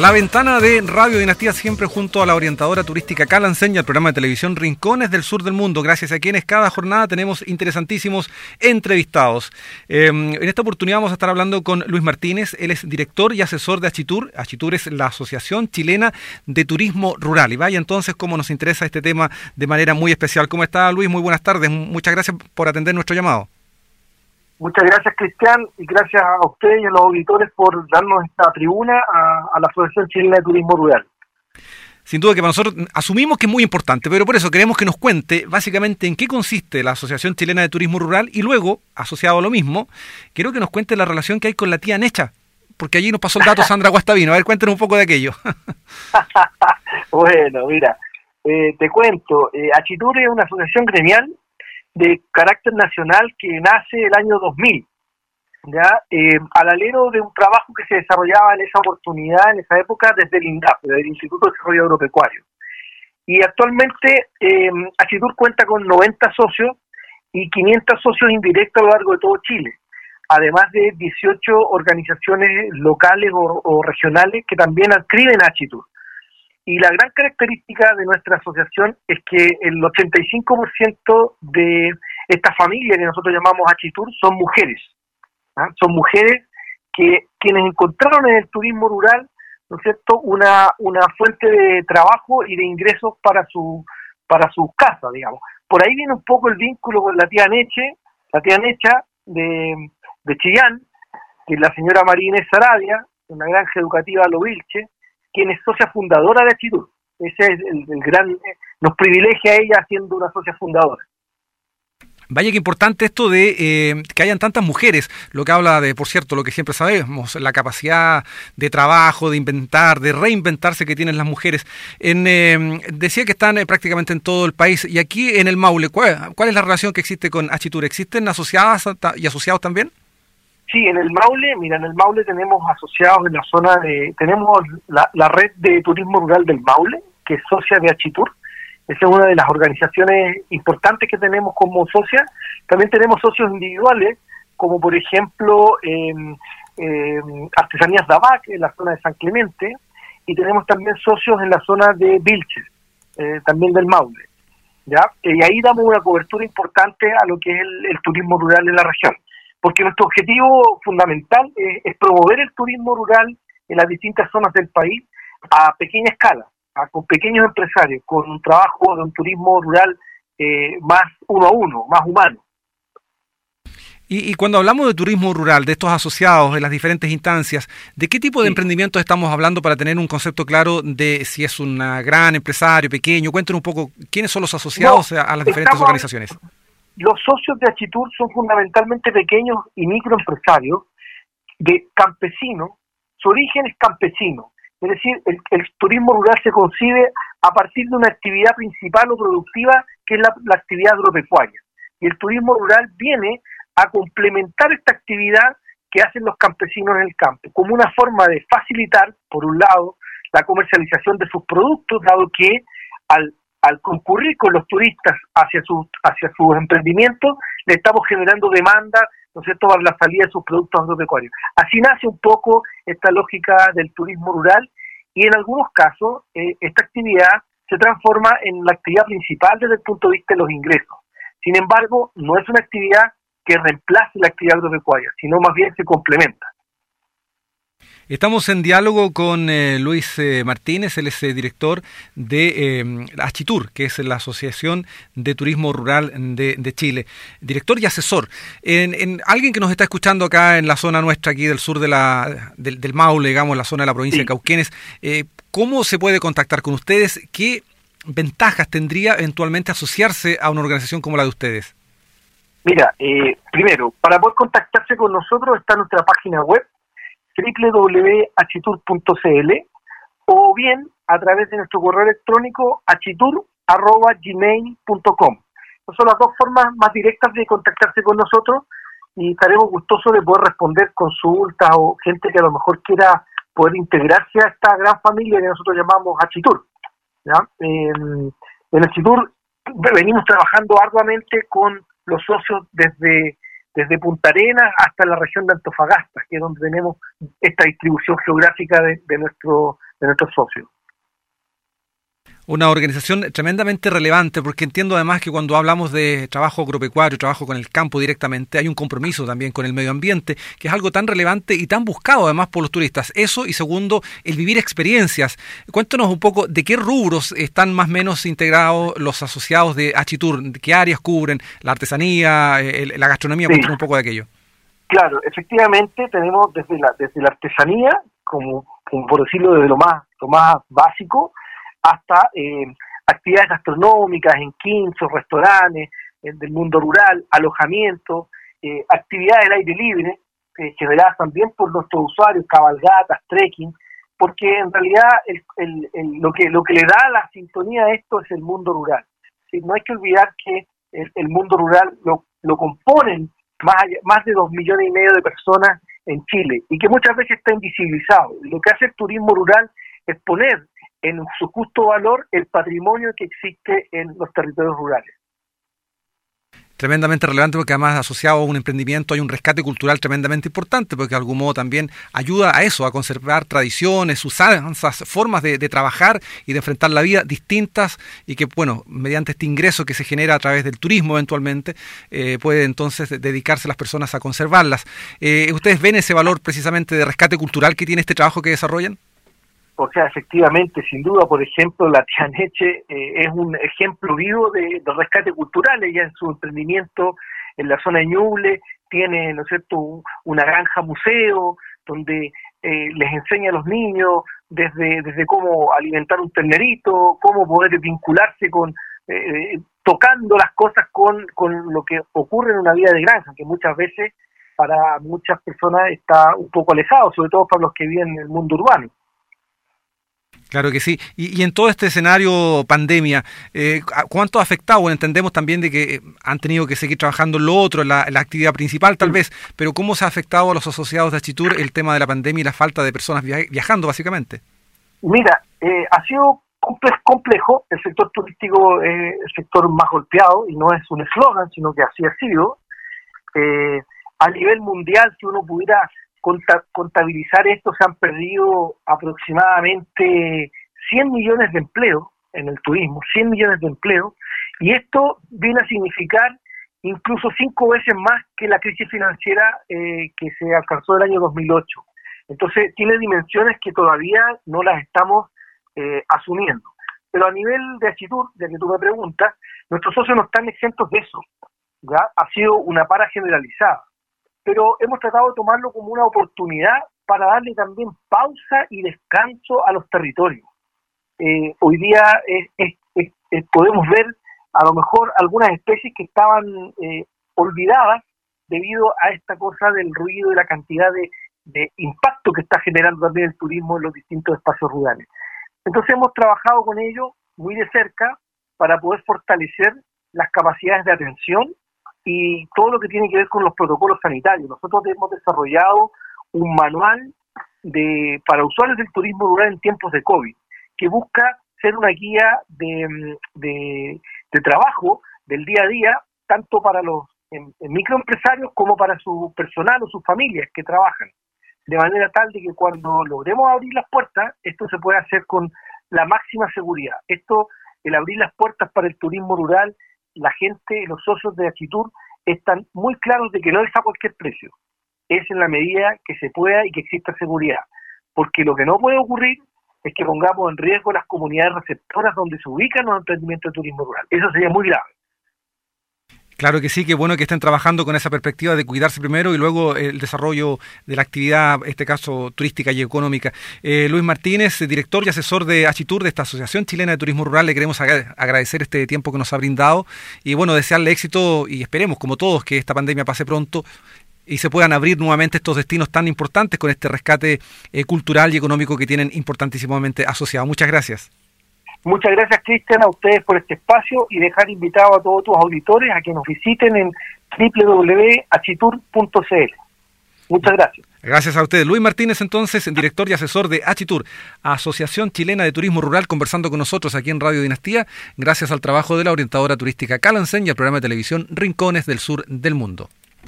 La ventana de Radio Dinastía siempre junto a la orientadora turística Cala Enseña, el programa de televisión Rincones del Sur del Mundo, gracias a quienes cada jornada tenemos interesantísimos entrevistados. Em, en esta oportunidad vamos a estar hablando con Luis Martínez, él es director y asesor de Achitur. Achitur es la Asociación Chilena de Turismo Rural. Y vaya entonces cómo nos interesa este tema de manera muy especial. ¿Cómo está Luis? Muy buenas tardes. Muchas gracias por atender nuestro llamado. Muchas gracias, Cristian, y gracias a ustedes y a los auditores por darnos esta tribuna a, la Asociación Chilena de Turismo Rural. Sin duda que para nosotros asumimos que es muy importante, pero por eso queremos que nos cuente básicamente en qué consiste la Asociación Chilena de Turismo Rural y luego, asociado a lo mismo, quiero que nos cuente la relación que hay con la tía Necha, porque allí nos pasó el dato Sandra Guastavino. A ver, cuéntenos un poco de aquello. bueno, mira, eh, te cuento, eh, Achitur es una asociación gremial de carácter nacional que nace el año 2000, ¿ya? Eh, al alero de un trabajo que se desarrollaba en esa oportunidad, en esa época, desde el INDAP, el Instituto de Desarrollo Agropecuario. Y actualmente eh, cuenta con 90 socios y 500 socios indirectos a lo largo de todo Chile, además de 18 organizaciones locales o, regionales que también adscriben a Achitur. Y la gran característica de nuestra asociación es que el 85% de esta familia que nosotros llamamos Achitur son mujeres. ¿ah? Son mujeres que quienes encontraron en el turismo rural, ¿no es cierto?, una, una fuente de trabajo y de ingresos para su para sus casas, digamos. Por ahí viene un poco el vínculo con la tía Neche, la tía Necha de, de Chillán, que es la señora María Inés Sarabia, una granja educativa Lo Vilche, quien es socia fundadora de Achitur. Ese es el, gran, nos privilegia a ella siendo una socia fundadora. Vaya que importante esto de eh, que hayan tantas mujeres, lo que habla de, por cierto, lo que siempre sabemos, la capacidad de trabajo, de inventar, de reinventarse que tienen las mujeres. En, eh, decía que están eh, prácticamente en todo el país y aquí en el Maule, ¿cuál, ¿cuál, es la relación que existe con Achitur? ¿Existen asociadas y asociados también? Sí, en el Maule, mira, en el Maule tenemos asociados en la zona de, tenemos la, red de turismo rural del Maule, que es socia de Achitur, esa es una de las organizaciones importantes que tenemos como socia. También tenemos socios individuales, como por ejemplo eh, Artesanías Dabac, en la zona de San Clemente, y tenemos también socios en la zona de Vilches, eh, también del Maule. ¿ya? Y ahí damos una cobertura importante a lo que es el turismo rural en la región porque nuestro objetivo fundamental es, promover el turismo rural en las distintas zonas del país a pequeña escala, con pequeños empresarios, con un trabajo de un turismo rural eh, más uno a uno, más humano. Y, cuando hablamos de turismo rural, de estos asociados en las diferentes instancias, ¿de qué tipo de emprendimientos estamos hablando para tener un concepto claro de si es un gran empresario, pequeño? Cuéntenos un poco quiénes son los asociados a, las diferentes organizaciones. Los socios de Achitur son fundamentalmente pequeños y microempresarios de campesinos, su origen es campesino, es decir, el, turismo rural se concibe a partir de una actividad principal o productiva que es la, actividad agropecuaria. Y el turismo rural viene a complementar esta actividad que hacen los campesinos en el campo, como una forma de facilitar, por un lado, la comercialización de sus productos, dado que al al concurrir con los turistas hacia sus hacia sus emprendimientos, le estamos generando demanda, ¿no es cierto?, para la salida de sus productos agropecuarios. Así nace un poco esta lógica del turismo rural y en algunos casos eh, esta actividad se transforma en la actividad principal desde el punto de vista de los ingresos. Sin embargo, no es una actividad que reemplace la actividad agropecuaria, sino más bien se complementa. Estamos en diálogo con eh, Luis eh, Martínez, él es eh, director de Achitur, que es la Asociación de Turismo Rural de, Chile. Director y asesor. En, alguien que nos está escuchando acá en la zona nuestra, aquí del sur de la, del, Maule, digamos, la zona de la provincia de Cauquenes, ¿cómo se puede contactar con ustedes? ¿Qué ventajas tendría eventualmente asociarse a una organización como la de ustedes? Mira, primero, para poder contactarse con nosotros está nuestra página web www.achitur.cl o bien a través de nuestro correo electrónico achitur.gmail.com. Son las dos formas más directas de contactarse con nosotros y estaremos gustosos de poder responder consultas o gente que a lo mejor quiera poder integrarse a esta gran familia que nosotros llamamos Achitur. En, en venimos trabajando arduamente con los socios desde desde Punta Arenas hasta la región de Antofagasta, que es donde tenemos esta distribución geográfica de, nuestro de nuestros socios una organización tremendamente relevante, porque entiendo además que cuando hablamos de trabajo agropecuario, trabajo con el campo directamente, hay un compromiso también con el medio ambiente, que es algo tan relevante y tan buscado además por los turistas. Eso y segundo, el vivir experiencias. Cuéntanos un poco de qué rubros están más o menos integrados los asociados de Achitur, qué áreas cubren, la artesanía, la gastronomía, cuéntanos un poco de aquello. Claro, efectivamente tenemos desde la, desde la artesanía, como, como por decirlo desde lo más, lo más básico, hasta eh, actividades gastronómicas en quinchos, restaurantes, del mundo rural, alojamiento, eh, actividades del aire libre, eh, generadas también por nuestros usuarios, cabalgatas, trekking, porque en realidad lo, que, lo que le da la sintonía a esto es el mundo rural. No hay que olvidar que el, mundo rural lo, lo componen más, más de dos millones y medio de personas en Chile y que muchas veces está invisibilizado. Lo que hace el turismo rural es poner en su justo valor el patrimonio que existe en los territorios rurales. Tremendamente relevante porque además asociado a un emprendimiento hay un rescate cultural tremendamente importante porque de algún modo también ayuda a eso, a conservar tradiciones, usanzas, formas de, trabajar y de enfrentar la vida distintas y que, bueno, mediante este ingreso que se genera a través del turismo eventualmente, eh, puede entonces dedicarse las personas a conservarlas. Eh, ¿Ustedes ven ese valor precisamente de rescate cultural que tiene este trabajo que desarrollan? O sea, efectivamente, sin duda, por ejemplo, la tía eh, es un ejemplo vivo de, rescate cultural. Ella en su emprendimiento en la zona de Ñuble tiene, ¿no es una granja museo donde eh, les enseña a los niños desde, desde cómo alimentar un ternerito, cómo poder vincularse con, eh, tocando las cosas con, con lo que ocurre en una vida de granja, que muchas veces para muchas personas está un poco alejado, sobre todo para los que viven en el mundo urbano. Claro que sí. Y, en todo este escenario pandemia, eh, ¿cuánto ha afectado? Bueno, entendemos también de que eh, han tenido que seguir trabajando en lo otro, en la, actividad principal tal vez, pero ¿cómo se ha afectado a los asociados de Achitur el tema de la pandemia y la falta de personas viajando básicamente? Mira, eh, ha sido complejo, el sector turístico es el sector más golpeado y no es un eslogan, sino que así ha sido. a nivel mundial, si uno pudiera contabilizar esto, se han perdido aproximadamente 100 millones de empleos en el turismo, 100 millones de empleos, y esto viene a significar incluso cinco veces más que la crisis financiera eh, que se alcanzó el año 2008. Entonces tiene dimensiones que todavía no las estamos eh, asumiendo. Pero a nivel de actitud, de que tú me preguntas, nuestros socios no están exentos de eso. ¿ya? Ha sido una para generalizada pero hemos tratado de tomarlo como una oportunidad para darle también pausa y descanso a los territorios. Eh, hoy día podemos ver a lo mejor algunas especies que estaban eh, olvidadas debido a esta cosa del ruido y la cantidad de, de impacto que está generando también el turismo en los distintos espacios rurales. Entonces hemos trabajado con ellos muy de cerca para poder fortalecer las capacidades de atención y todo lo que tiene que ver con los protocolos sanitarios. Nosotros hemos desarrollado un manual de, para usuarios del turismo rural en tiempos de COVID, que busca ser una guía de, de, trabajo del día a día, tanto para los microempresarios como para su personal o sus familias que trabajan, de manera tal de que cuando logremos abrir las puertas, esto se puede hacer con la máxima seguridad. Esto, el abrir las puertas para el turismo rural la gente, los socios de Achitur, están muy claros de que no es a cualquier precio. Es en la medida que se pueda y que exista seguridad. Porque lo que no puede ocurrir es que pongamos en riesgo las comunidades receptoras donde se ubican los emprendimientos de turismo rural. Eso sería muy grave. Claro que sí, que bueno que estén trabajando con esa perspectiva de cuidarse primero y luego el desarrollo de la actividad, en este caso turística y económica. Eh, Luis Martínez, director y asesor de Achitur, de esta Asociación Chilena de Turismo Rural, le queremos agradecer este tiempo que nos ha brindado y bueno, desearle éxito y esperemos, como todos, que esta pandemia pase pronto y se puedan abrir nuevamente estos destinos tan importantes con este rescate eh, cultural y económico que tienen importantísimamente asociado. Muchas gracias. Muchas gracias, Cristian, a ustedes por este espacio y dejar invitado a todos tus auditores a que nos visiten en www.achitur.cl. Muchas gracias. Gracias a ustedes. Luis Martínez, entonces, director y asesor de Achitur, Asociación Chilena de Turismo Rural, conversando con nosotros aquí en Radio Dinastía, gracias al trabajo de la orientadora turística Calansen y al programa de televisión Rincones del Sur del Mundo.